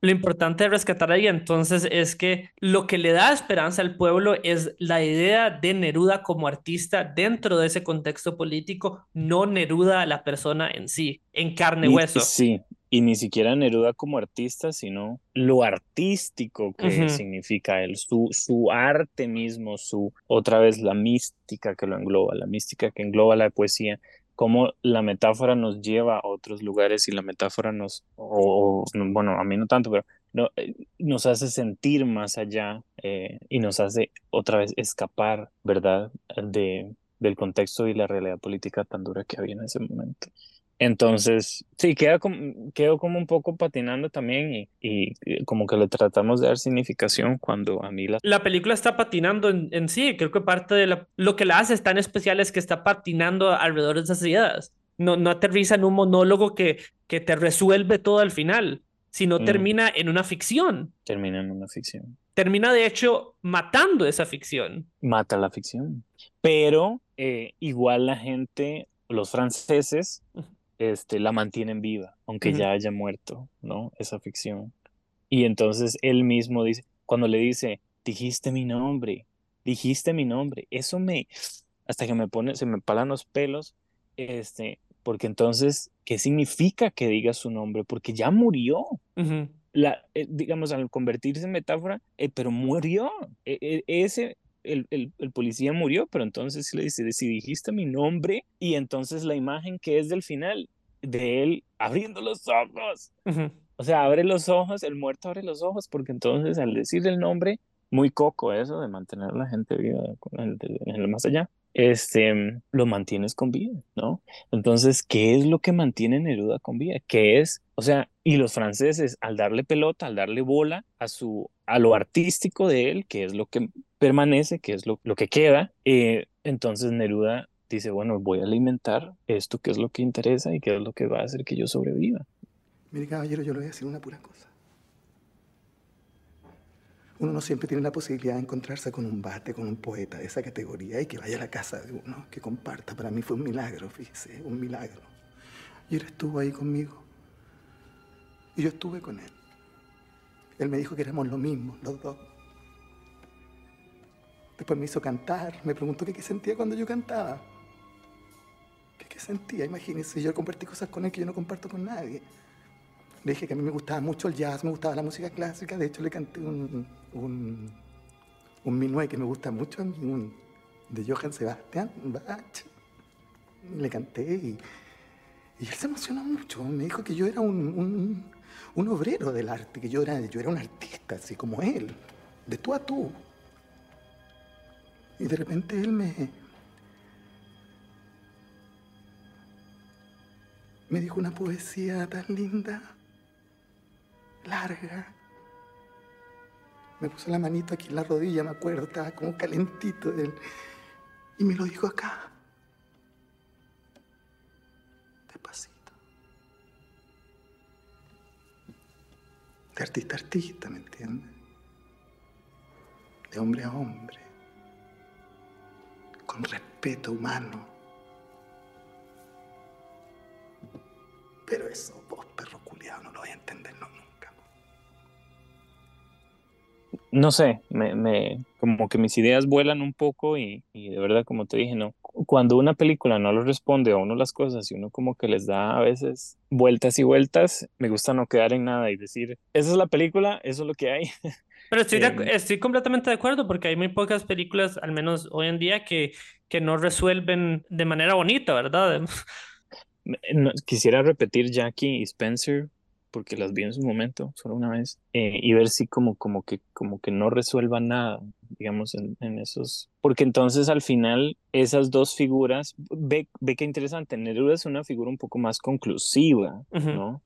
lo importante de rescatar ahí entonces es que lo que le da esperanza al pueblo es la idea de Neruda como artista dentro de ese contexto político, no Neruda la persona en sí, en carne y hueso. Sí, y ni siquiera Neruda como artista, sino lo artístico que significa él, su, su arte mismo, su otra vez la mística que lo engloba, la mística que engloba la poesía, cómo la metáfora nos lleva a otros lugares y la metáfora nos, o, bueno, a mí no tanto, pero no, eh, nos hace sentir más allá eh, y nos hace otra vez escapar, ¿verdad?, de, del contexto y la realidad política tan dura que había en ese momento. Entonces, sí, queda como, quedo como un poco patinando también y, y, como que le tratamos de dar significación cuando a mí la... La película está patinando en, sí, creo que parte de la, lo que la hace tan especial es que está patinando alrededor de esas ideas. No, no aterriza en un monólogo que, que te resuelve todo al final, sino mm. termina en una ficción. Termina en una ficción. Termina, de hecho, matando esa ficción. Mata la ficción. Pero eh, igual la gente, los franceses este, la mantienen viva, aunque ya haya muerto, ¿no? Esa ficción. Y entonces él mismo dice, cuando le dice, dijiste mi nombre, dijiste mi nombre, eso me, hasta que me pone, se me palan los pelos, este, porque entonces, ¿qué significa que diga su nombre? Porque ya murió. La, eh, digamos, al convertirse en metáfora, eh, pero murió. E, e, ese, el, el, el, policía murió, pero entonces le dice, si dijiste mi nombre, y entonces la imagen que es del final, de él abriendo los ojos. O sea, abre los ojos, el muerto abre los ojos, porque entonces al decir el nombre, muy coco eso de mantener a la gente viva en el más allá, este, lo mantienes con vida, ¿no? Entonces, ¿qué es lo que mantiene Neruda con vida? ¿Qué es? O sea, y los franceses, al darle pelota, al darle bola a su, a lo artístico de él, que es lo que permanece, que es lo, que queda, eh, entonces Neruda dice, bueno, voy a alimentar esto que es lo que interesa y que es lo que va a hacer que yo sobreviva. Mire, caballero, yo le voy a decir una pura cosa. Uno no siempre tiene la posibilidad de encontrarse con un bate, con un poeta de esa categoría y que vaya a la casa de uno, que comparta. Para mí fue un milagro, fíjese, un milagro. Y él estuvo ahí conmigo. Y yo estuve con él. Él me dijo que éramos lo mismo, los dos. Después me hizo cantar, me preguntó qué sentía cuando yo cantaba. ¿Qué, sentía? Imagínense, yo compartí cosas con él que yo no comparto con nadie. Le dije que a mí me gustaba mucho el jazz, me gustaba la música clásica. De hecho, le canté un, un, un minué que me gusta mucho a mí, un, de Johann Sebastian Bach. Le canté y, y, él se emocionó mucho. Me dijo que yo era un, un, obrero del arte, que yo era, yo era un artista, así como él, de tú a tú. Y de repente él me, me dijo una poesía tan linda, larga. Me puso la manito aquí en la rodilla, me acuerdo, estaba como calentito él. Y me lo dijo acá. Despacito. De artista a artista, ¿me entiendes? De hombre a hombre. Con respeto humano. Pero eso, vos, perro culiado, no lo voy a entender nunca. No sé, me, como que mis ideas vuelan un poco y, y de verdad, como te dije, no. Cuando una película no lo responde a uno las cosas y uno como que les da a veces vueltas y vueltas, me gusta no quedar en nada y decir, esa es la película, eso es lo que hay. Pero estoy, de acu- estoy completamente de acuerdo porque hay muy pocas películas, al menos hoy en día, que, que no resuelven de manera bonita, ¿verdad? Quisiera repetir Jackie y Spencer porque las vi en su momento, solo una vez, eh, y ver si como, como que, como que no resuelva nada, digamos, en, en esos, porque entonces al final esas dos figuras, ve, ve qué interesante, Neruda es una figura un poco más conclusiva, Ujú. ¿no?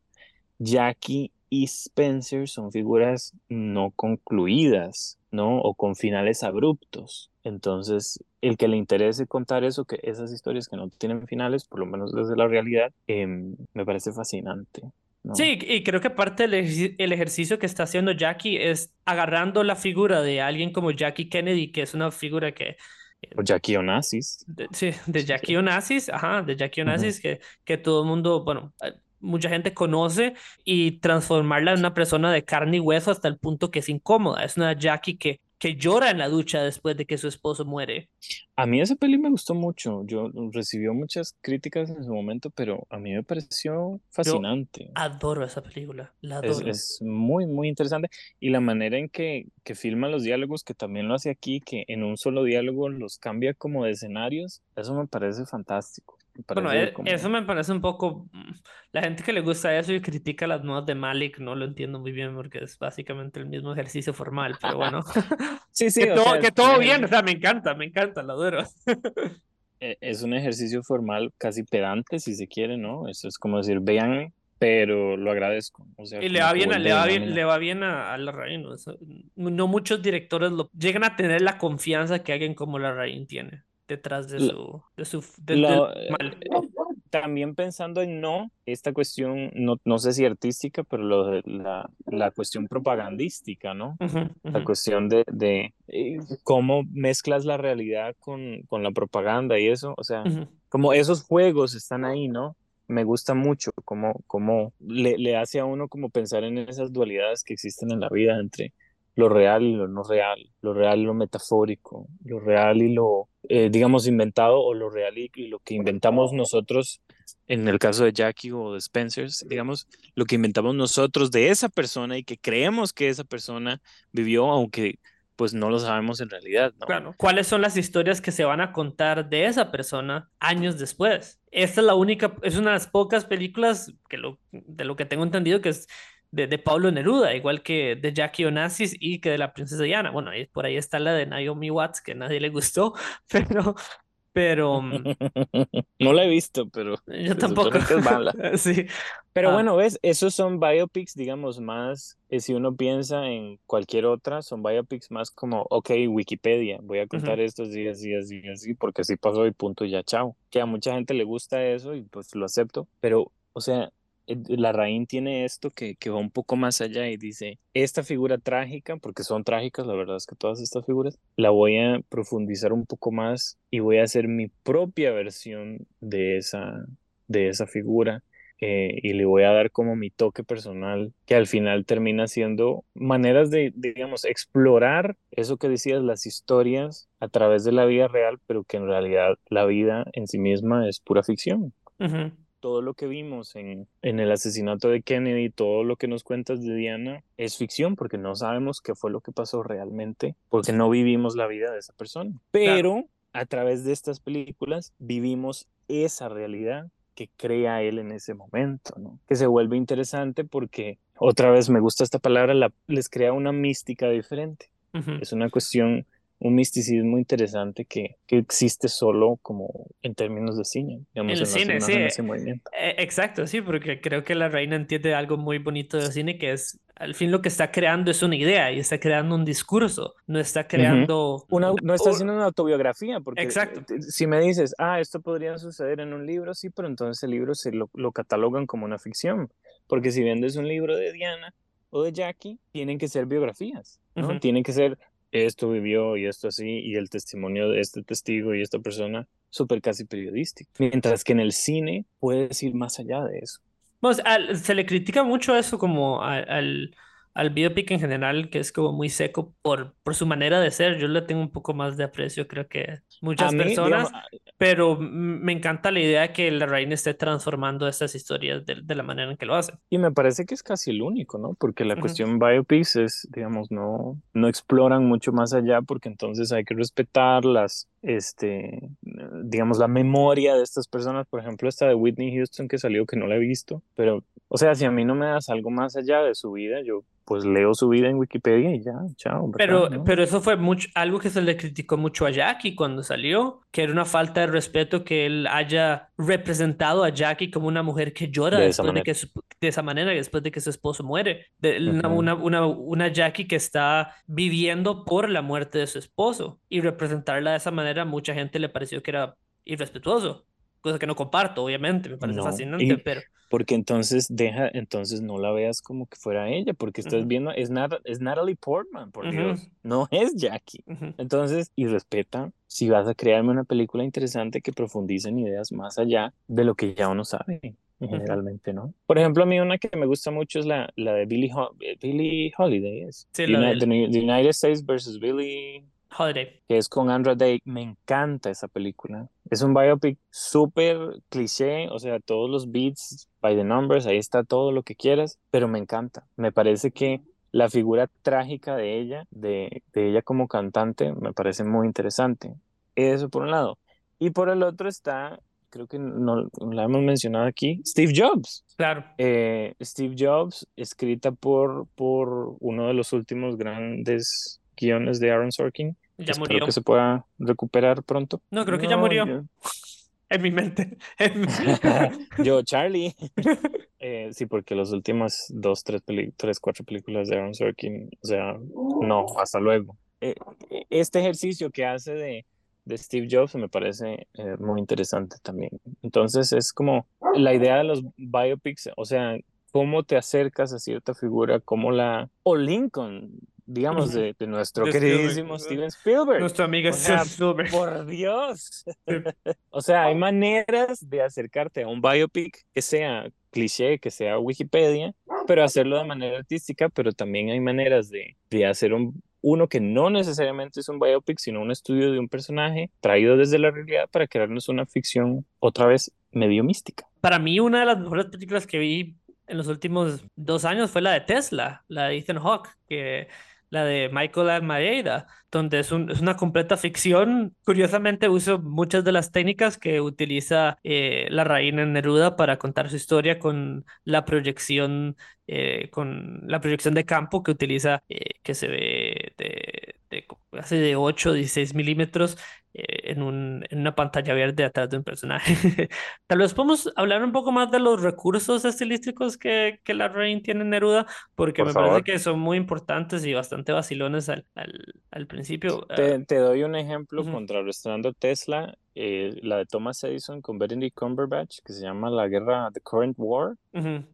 Jackie y Spencer son figuras no concluidas, ¿no? O con finales abruptos. Entonces, el que le interese contar eso, que esas historias que no tienen finales, por lo menos desde la realidad, em, me parece fascinante, ¿no? Sí, y creo que parte del el ejercicio que está haciendo Jackie es agarrando la figura de alguien como Jackie Kennedy, que es una figura que, O Jackie Onassis. de, sí, de Jackie. Onassis, ajá, de Jackie. Onassis, que, que todo el mundo, bueno, eh, mucha gente conoce y transformarla en una persona de carne y hueso hasta el punto que es incómoda. Es una Jackie que, que llora en la ducha después de que su esposo muere. A mí esa peli me gustó mucho. Yo recibió muchas críticas en su momento, pero a mí me pareció fascinante. Adoro esa película, la Es, adoro. es muy, muy interesante. Y la manera en que, que filma los diálogos, que también lo hace aquí, que en un solo diálogo los cambia como de escenarios, eso me parece fantástico. Bueno, e- como... eso me parece un poco... mm, La gente que le gusta eso y critica las nuevas de Malik, no lo entiendo muy bien porque es básicamente el mismo ejercicio formal, pero bueno. Sí, sí, Que o todo, sea, que es todo un bien, o sea, me encanta, me encanta, lo adoro. e- es un ejercicio formal casi pedante, si se quiere, ¿no? Eso es como decir, véanme, pero lo agradezco. O sea, Y le va bien, le va bien, le va bien a, a Larraín. no muchos directores lo, llegan a tener la confianza que alguien como Larraín tiene detrás de su, de su, de- Lo- mal. también pensando en no, esta cuestión, no, no sé si artística, pero lo la, la cuestión propagandística, ¿no? Ujú, La ujú, cuestión de, de eh, cómo mezclas la realidad con, con la propaganda y eso, o sea, ujú. como esos juegos están ahí, ¿no? Me gusta mucho cómo, cómo le, le hace a uno como pensar en esas dualidades que existen en la vida entre lo real y lo no real, lo real y lo metafórico, lo real y lo, eh, digamos, inventado o lo real y, lo que inventamos nosotros, en el caso de Jackie o de Spencer, digamos, lo que inventamos nosotros de esa persona y que creemos que esa persona vivió, aunque pues no lo sabemos en realidad, ¿no? Claro, ¿cuáles son las historias que se van a contar de esa persona años después? Esta es la única, es una de las pocas películas que lo, de lo que tengo entendido que es de, de Pablo Neruda, igual que de Jackie Onassis y que de la princesa Diana. Bueno, ahí, por ahí está la de Naomi Watts, que a nadie le gustó, pero, pero mm, No la he visto, pero yo tampoco. es mala. Sí. Pero Ah. bueno, ves, esos son biopics, digamos, más, eh, si uno piensa en cualquier otra, son biopics más como, ok, Wikipedia, voy a contar Ujú. esto así, así, así, así, porque así pasó y punto, ya, chao. Que a mucha gente le gusta eso y pues lo acepto, pero, o sea, eh, la Raín tiene esto que, que va un poco más allá y dice, esta figura trágica, porque son trágicas, la verdad es que todas estas figuras, la voy a profundizar un poco más y voy a hacer mi propia versión de esa, de esa figura eh, y le voy a dar como mi toque personal, que al final termina siendo maneras de, digamos, explorar eso que decías, las historias a través de la vida real, pero que en realidad la vida en sí misma es pura ficción. Ujú. Todo lo que vimos en, en el asesinato de Kennedy, todo lo que nos cuentas de Diana, es ficción porque no sabemos qué fue lo que pasó realmente, porque no vivimos la vida de esa persona. Pero a través de estas películas vivimos esa realidad que crea él en ese momento, ¿no? Que se vuelve interesante porque, otra vez me gusta esta palabra, la, les crea una mística diferente. Es una cuestión, un misticismo interesante que, que existe solo como en términos de cine, digamos, El en, cine, en sí. ese movimiento. Eh, Exacto, sí, porque creo que la reina entiende algo muy bonito del cine, que es, al fin lo que está creando es una idea y está creando un discurso, no está creando... Una, no está haciendo una autobiografía, porque Exacto. eh, si me dices, ah, esto podría suceder en un libro, sí, pero entonces el libro se lo, lo catalogan como una ficción, porque si vendes un libro de Diana o de Jackie, tienen que ser biografías, ¿no? Tienen que ser esto vivió y esto así, y el testimonio de este testigo y esta persona, súper casi periodístico. Mientras que en el cine puedes ir más allá de eso. Se le critica mucho eso como al biopic en general, que es como muy seco por, por su manera de ser. Yo le tengo un poco más de aprecio, creo que muchas personas, pero me encanta la idea que la reina esté transformando estas historias de, de, la manera en que lo hace. Y me parece que es casi el único, ¿no? Porque la cuestión biopics es, digamos, no, no exploran mucho más allá porque entonces hay que respetar las, este, digamos, la memoria de estas personas. Por ejemplo, esta de Whitney Houston que salió, que no la he visto, pero, o sea, si a mí no me das algo más allá de su vida, yo pues leo su vida en Wikipedia y ya, chao. Pero, pero eso fue mucho, algo que se le criticó mucho a Jackie cuando salió, que era una falta de respeto que él haya representado a Jackie como una mujer que llora de después de que de esa manera después de que su esposo muere. De, una, una, una, Jackie que está viviendo por la muerte de su esposo y representarla de esa manera, mucha gente le pareció que era irrespetuoso cosa que no comparto, obviamente, me parece fascinante, pero... Porque entonces deja, entonces no la veas como que fuera ella, porque estás viendo, es, es Natalie Portman, por Dios, no es Jackie. Entonces, y respeta, si vas a crearme una película interesante que profundice en ideas más allá de lo que ya uno sabe generalmente, ¿no? Por ejemplo, a mí una que me gusta mucho es la, la de Billie, Billie Holiday, es sí, la United, the United States versus Billie Holiday. Que es con Andra Day. Me encanta esa película. Es un biopic súper cliché, o sea, todos los beats, by the numbers, ahí está todo lo que quieras, pero me encanta. Me parece que la figura trágica de ella, de, de ella como cantante, me parece muy interesante. Eso por un lado. Y por el otro está creo que no la hemos mencionado aquí, Steve Jobs. Claro. Eh, Steve Jobs, escrita por, por uno de los últimos grandes guiones de Aaron Sorkin. Ya Espero murió. que se pueda recuperar pronto. No, creo que ya murió. En mi mente. yo, Charlie. Eh, sí, porque los últimos dos, tres, tres, cuatro películas de Aaron Sorkin, o sea, no, hasta luego. Eh, este ejercicio que hace de, de Steve Jobs me parece eh, muy interesante también. Entonces es como la idea de los biopics, o sea, cómo te acercas a cierta figura, cómo la... O Lincoln, digamos, de, nuestro queridísimo Steven Spielberg. Nuestro amigo Steven Spielberg. Por Dios. o sea, hay maneras de acercarte a un biopic que sea cliché, que sea Wikipedia, pero hacerlo de manera artística, pero también hay maneras de, de hacer un, uno que no necesariamente es un biopic, sino un estudio de un personaje traído desde la realidad para crearnos una ficción otra vez medio mística. Para mí, una de las mejores películas que vi en los últimos dos años fue la de Tesla, la de Ethan Hawke, que la de Michael Almeida, donde es, un, es, una completa ficción. Curiosamente uso muchas de las técnicas que utiliza eh, la reina Neruda para contar su historia con la proyección, eh, con la proyección de campo que utiliza, eh, que se ve de, de, hace de 8 o 16 milímetros eh, en, un, en una pantalla verde atrás de un personaje. Tal vez podemos hablar un poco más de los recursos estilísticos que, que la Rain tiene en Neruda, porque me parece que son muy importantes y bastante vacilones al, al, al principio. Te, ah, te, doy un ejemplo contrarrestando Tesla, eh, la de Thomas Edison con Benedict Cumberbatch, que se llama La Guerra, The Current War,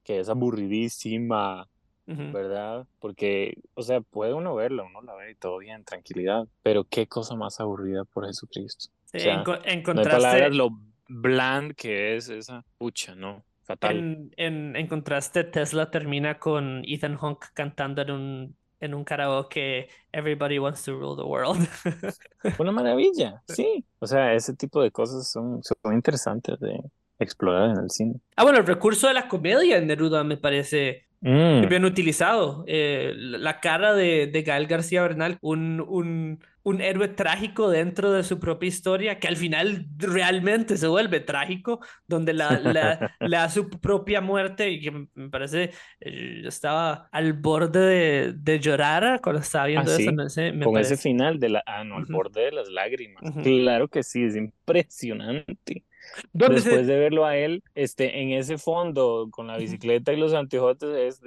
que es aburridísima ¿verdad? Porque, o sea, puede uno verlo, uno la ve y todo bien, tranquilidad, pero qué cosa más aburrida por Jesucristo. Sí, o sea, encontraste... palabras, lo bland que es esa pucha, ¿no? Fatal. En, en, en, contraste, Tesla termina con Ethan Hawke cantando en un, en un karaoke Everybody Wants to Rule the World. Una maravilla, sí. O sea, ese tipo de cosas son, son interesantes de explorar en el cine. Ah, bueno, el recurso de la comedia en Neruda me parece Mm. Bien utilizado. Eh, la cara de, de, Gael García Bernal, un, un, un, héroe trágico dentro de su propia historia, que al final realmente se vuelve trágico, donde la, la, su propia muerte y que me parece, eh, yo estaba al borde de, de llorar cuando estaba viendo ¿Ah, eso. Con ese final de la, ah, no, al borde de las lágrimas. Claro que sí, es impresionante. Después de verlo a él este, en ese fondo con la bicicleta y los anteojos, es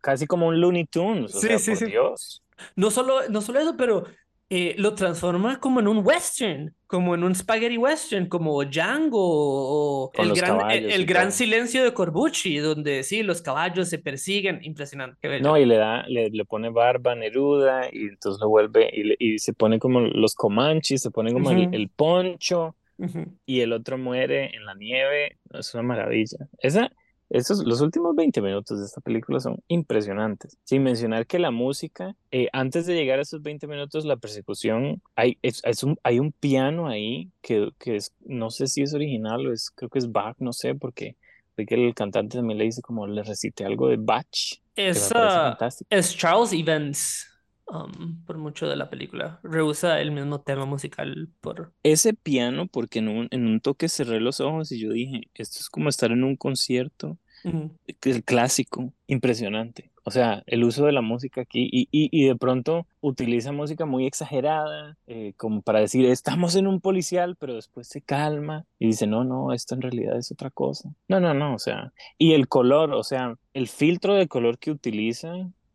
casi como un Looney Tunes. O sí, sea, sí, por sí. Dios. No solo, no solo eso, pero eh, lo transforma como en un western, como en un spaghetti western, como Django o Con el gran, caballos el, el gran silencio de Corbucci, donde sí, los caballos se persiguen, impresionante. No, y le da, le, le pone barba Neruda y entonces lo vuelve y, le- y se pone como los comanches, se pone como el, Ujú. el poncho Ujú. y el otro muere en la nieve. Es una maravilla. Esa, esos, los últimos 20 minutos de esta película son impresionantes. Sin mencionar que la música, eh, antes de llegar a esos 20 minutos, la persecución, hay, es, es un, hay un piano ahí que, que es, no sé si es original o es, creo que es Bach, no sé, porque, porque el cantante también le dice como le recite algo de Bach, que Es, fantástico. es Charles Evans um, por mucho de la película. Reusa el mismo tema musical por... Ese piano, porque en un, en un toque cerré los ojos y yo dije, esto es como estar en un concierto Ujú. el clásico, impresionante. O sea, el uso de la música aquí y, y, y de pronto utiliza música muy exagerada, eh, como para decir, estamos en un policial, pero después se calma y dice, no, no, esto en realidad es otra cosa. No, no, no, o sea, y el color, o sea, el filtro de color que utiliza,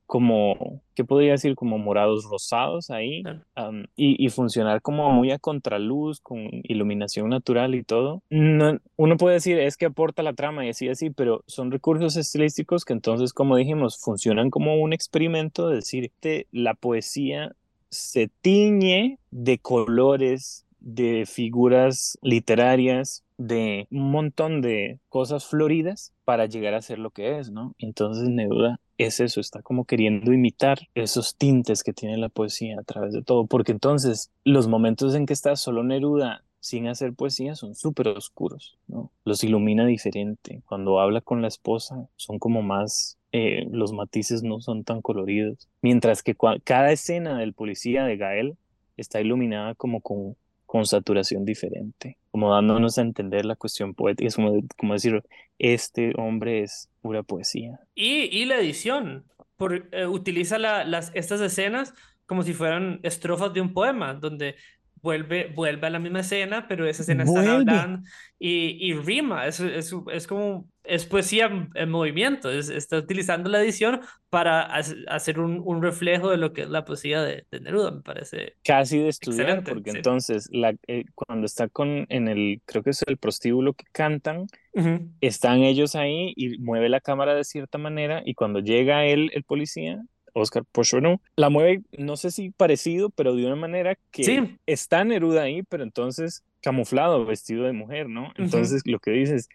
como, ¿qué podría decir? Como morados rosados ahí, um, y, y funcionar como muy a contraluz, con iluminación natural y todo. No, uno puede decir, es que aporta la trama y así, así, pero son recursos estilísticos que entonces, como dijimos, funcionan como un experimento, de decir, que la poesía se tiñe de colores, de figuras literarias, de un montón de cosas floridas para llegar a ser lo que es, ¿no? Entonces Neruda es eso, está como queriendo imitar esos tintes que tiene la poesía a través de todo, porque entonces los momentos en que está solo Neruda sin hacer poesía son súper oscuros, ¿no? Los ilumina diferente. Cuando habla con la esposa son como más, eh, los matices no son tan coloridos. Mientras que cada escena del policía de Gael está iluminada como con, con saturación diferente, como dándonos a entender la cuestión poética. Es como, como decir, este hombre es pura poesía. Y, y la edición, por, eh, utiliza la- las, estas escenas como si fueran estrofas de un poema, donde vuelve, vuelve a la misma escena, pero esa escena Vuelve. hablando y, y rima, es, es, es como, es poesía en movimiento, es- está utilizando la edición para hac- hacer un, un reflejo de lo que es la poesía de, de Neruda, me parece. Casi de estudiar, Excelente, porque sí. entonces la, eh, cuando está con, en el, creo que es el prostíbulo que cantan, Ujú. están ellos ahí y mueve la cámara de cierta manera y cuando llega él, el policía, Oscar Pochonneau, la mueve, no sé si parecido, pero de una manera que Sí. está Neruda ahí, pero entonces camuflado, vestido de mujer, ¿no? Entonces lo que dices es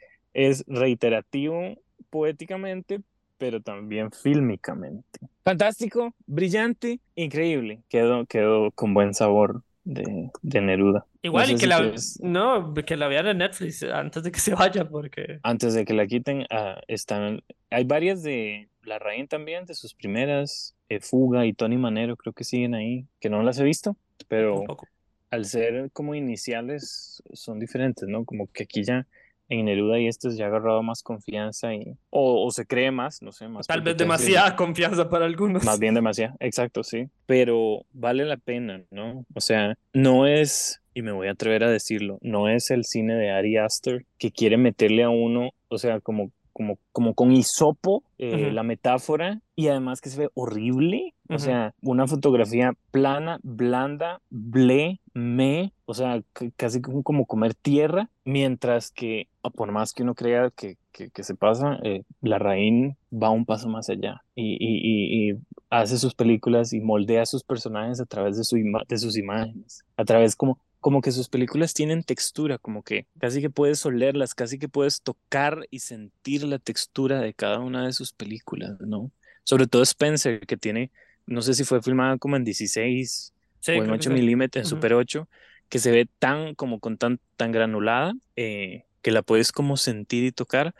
reiterativo poéticamente, pero también fílmicamente. Fantástico, brillante, increíble. Quedó, quedó con buen sabor de, de Neruda. Igual, No y que si la, quieres- no, que la vean en Netflix antes de que se vaya, porque... Antes de que la quiten, ah, están, hay varias de Larraín también, de sus primeras, eh, Fuga y Tony Manero, creo que siguen ahí, que no las he visto, pero Tampoco. al ser como iniciales son diferentes, ¿no? Como que aquí ya en Neruda y estos ya ha agarrado más confianza y, o, o se cree más, no sé, más Tal vez demasiada confianza para algunos. Más bien demasiado, exacto, sí. Pero vale la pena, ¿no? O sea, no es, y me voy a atrever a decirlo, no es el cine de Ari Aster que quiere meterle a uno, o sea, como, como, como con hisopo eh, la metáfora y además que se ve horrible. O sea, una fotografía plana, blanda, ble, me, o sea, casi como, como comer tierra, mientras que, o por más que uno crea que, que, que se pasa, eh, Larraín va un paso más allá y, y, y, y hace sus películas y moldea a sus personajes a través de, su de sus imágenes, a través como, como que sus películas tienen textura, como que casi que puedes olerlas, casi que puedes tocar y sentir la textura de cada una de sus películas, ¿no? Sobre todo Spencer, que tiene, no sé si fue filmada como en 16 Sí, o en creo que 8 sí. milímetros, en. Super 8, que se ve tan, como con tan, tan granulada, eh, que la puedes como sentir y tocar.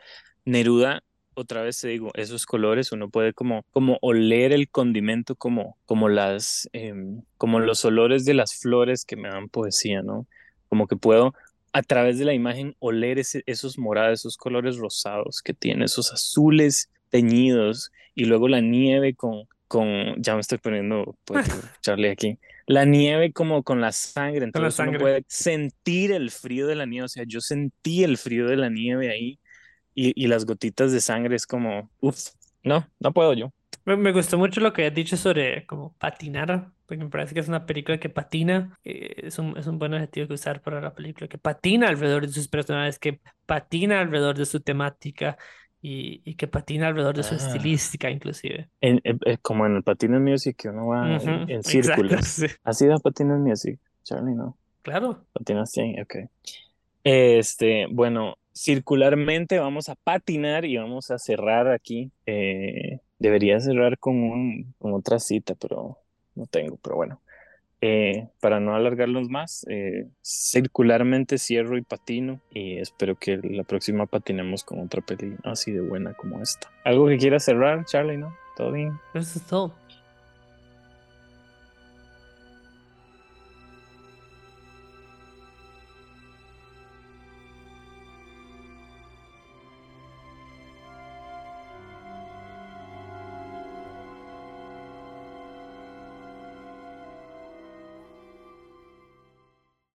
Neruda, otra vez te digo, esos colores, uno puede como, como oler el condimento, como, como las, em, como los olores de las flores que me dan poesía, ¿no? Como que puedo a través de la imagen oler ese- esos morados, esos colores rosados que tiene, esos azules teñidos, y luego la nieve con, con, ya me estoy poniendo poético, Charlie, aquí, la nieve como con la sangre, la entonces uno sangre. puede sentir el frío de la nieve, o sea, yo sentí el frío de la nieve ahí, y, y las gotitas de sangre es como, uff, no, no puedo yo. Me, me gustó mucho lo que has dicho sobre como patinar porque me parece que es una película que patina, eh, es un, es un buen adjetivo que usar para la película, que patina alrededor de sus personajes, que patina alrededor de su temática y, y que patina alrededor de su Ah. estilística inclusive. En- en- en- como en el Patines Music, que uno va en, Ujú, en exacto, círculos. sí. ¿Has ido a Patines Music, Charlie? No. Claro. Patinas sí, ok. Este, bueno, circularmente vamos a patinar y vamos a cerrar aquí. Eh, debería cerrar con con otra cita, pero no tengo, pero bueno. Eh, para no alargarlos más, eh, circularmente cierro y patino y espero que la próxima patinemos con otra peli así de buena como esta. ¿Algo que quieras cerrar, Charlie, no? ¿Todo bien? Eso es todo.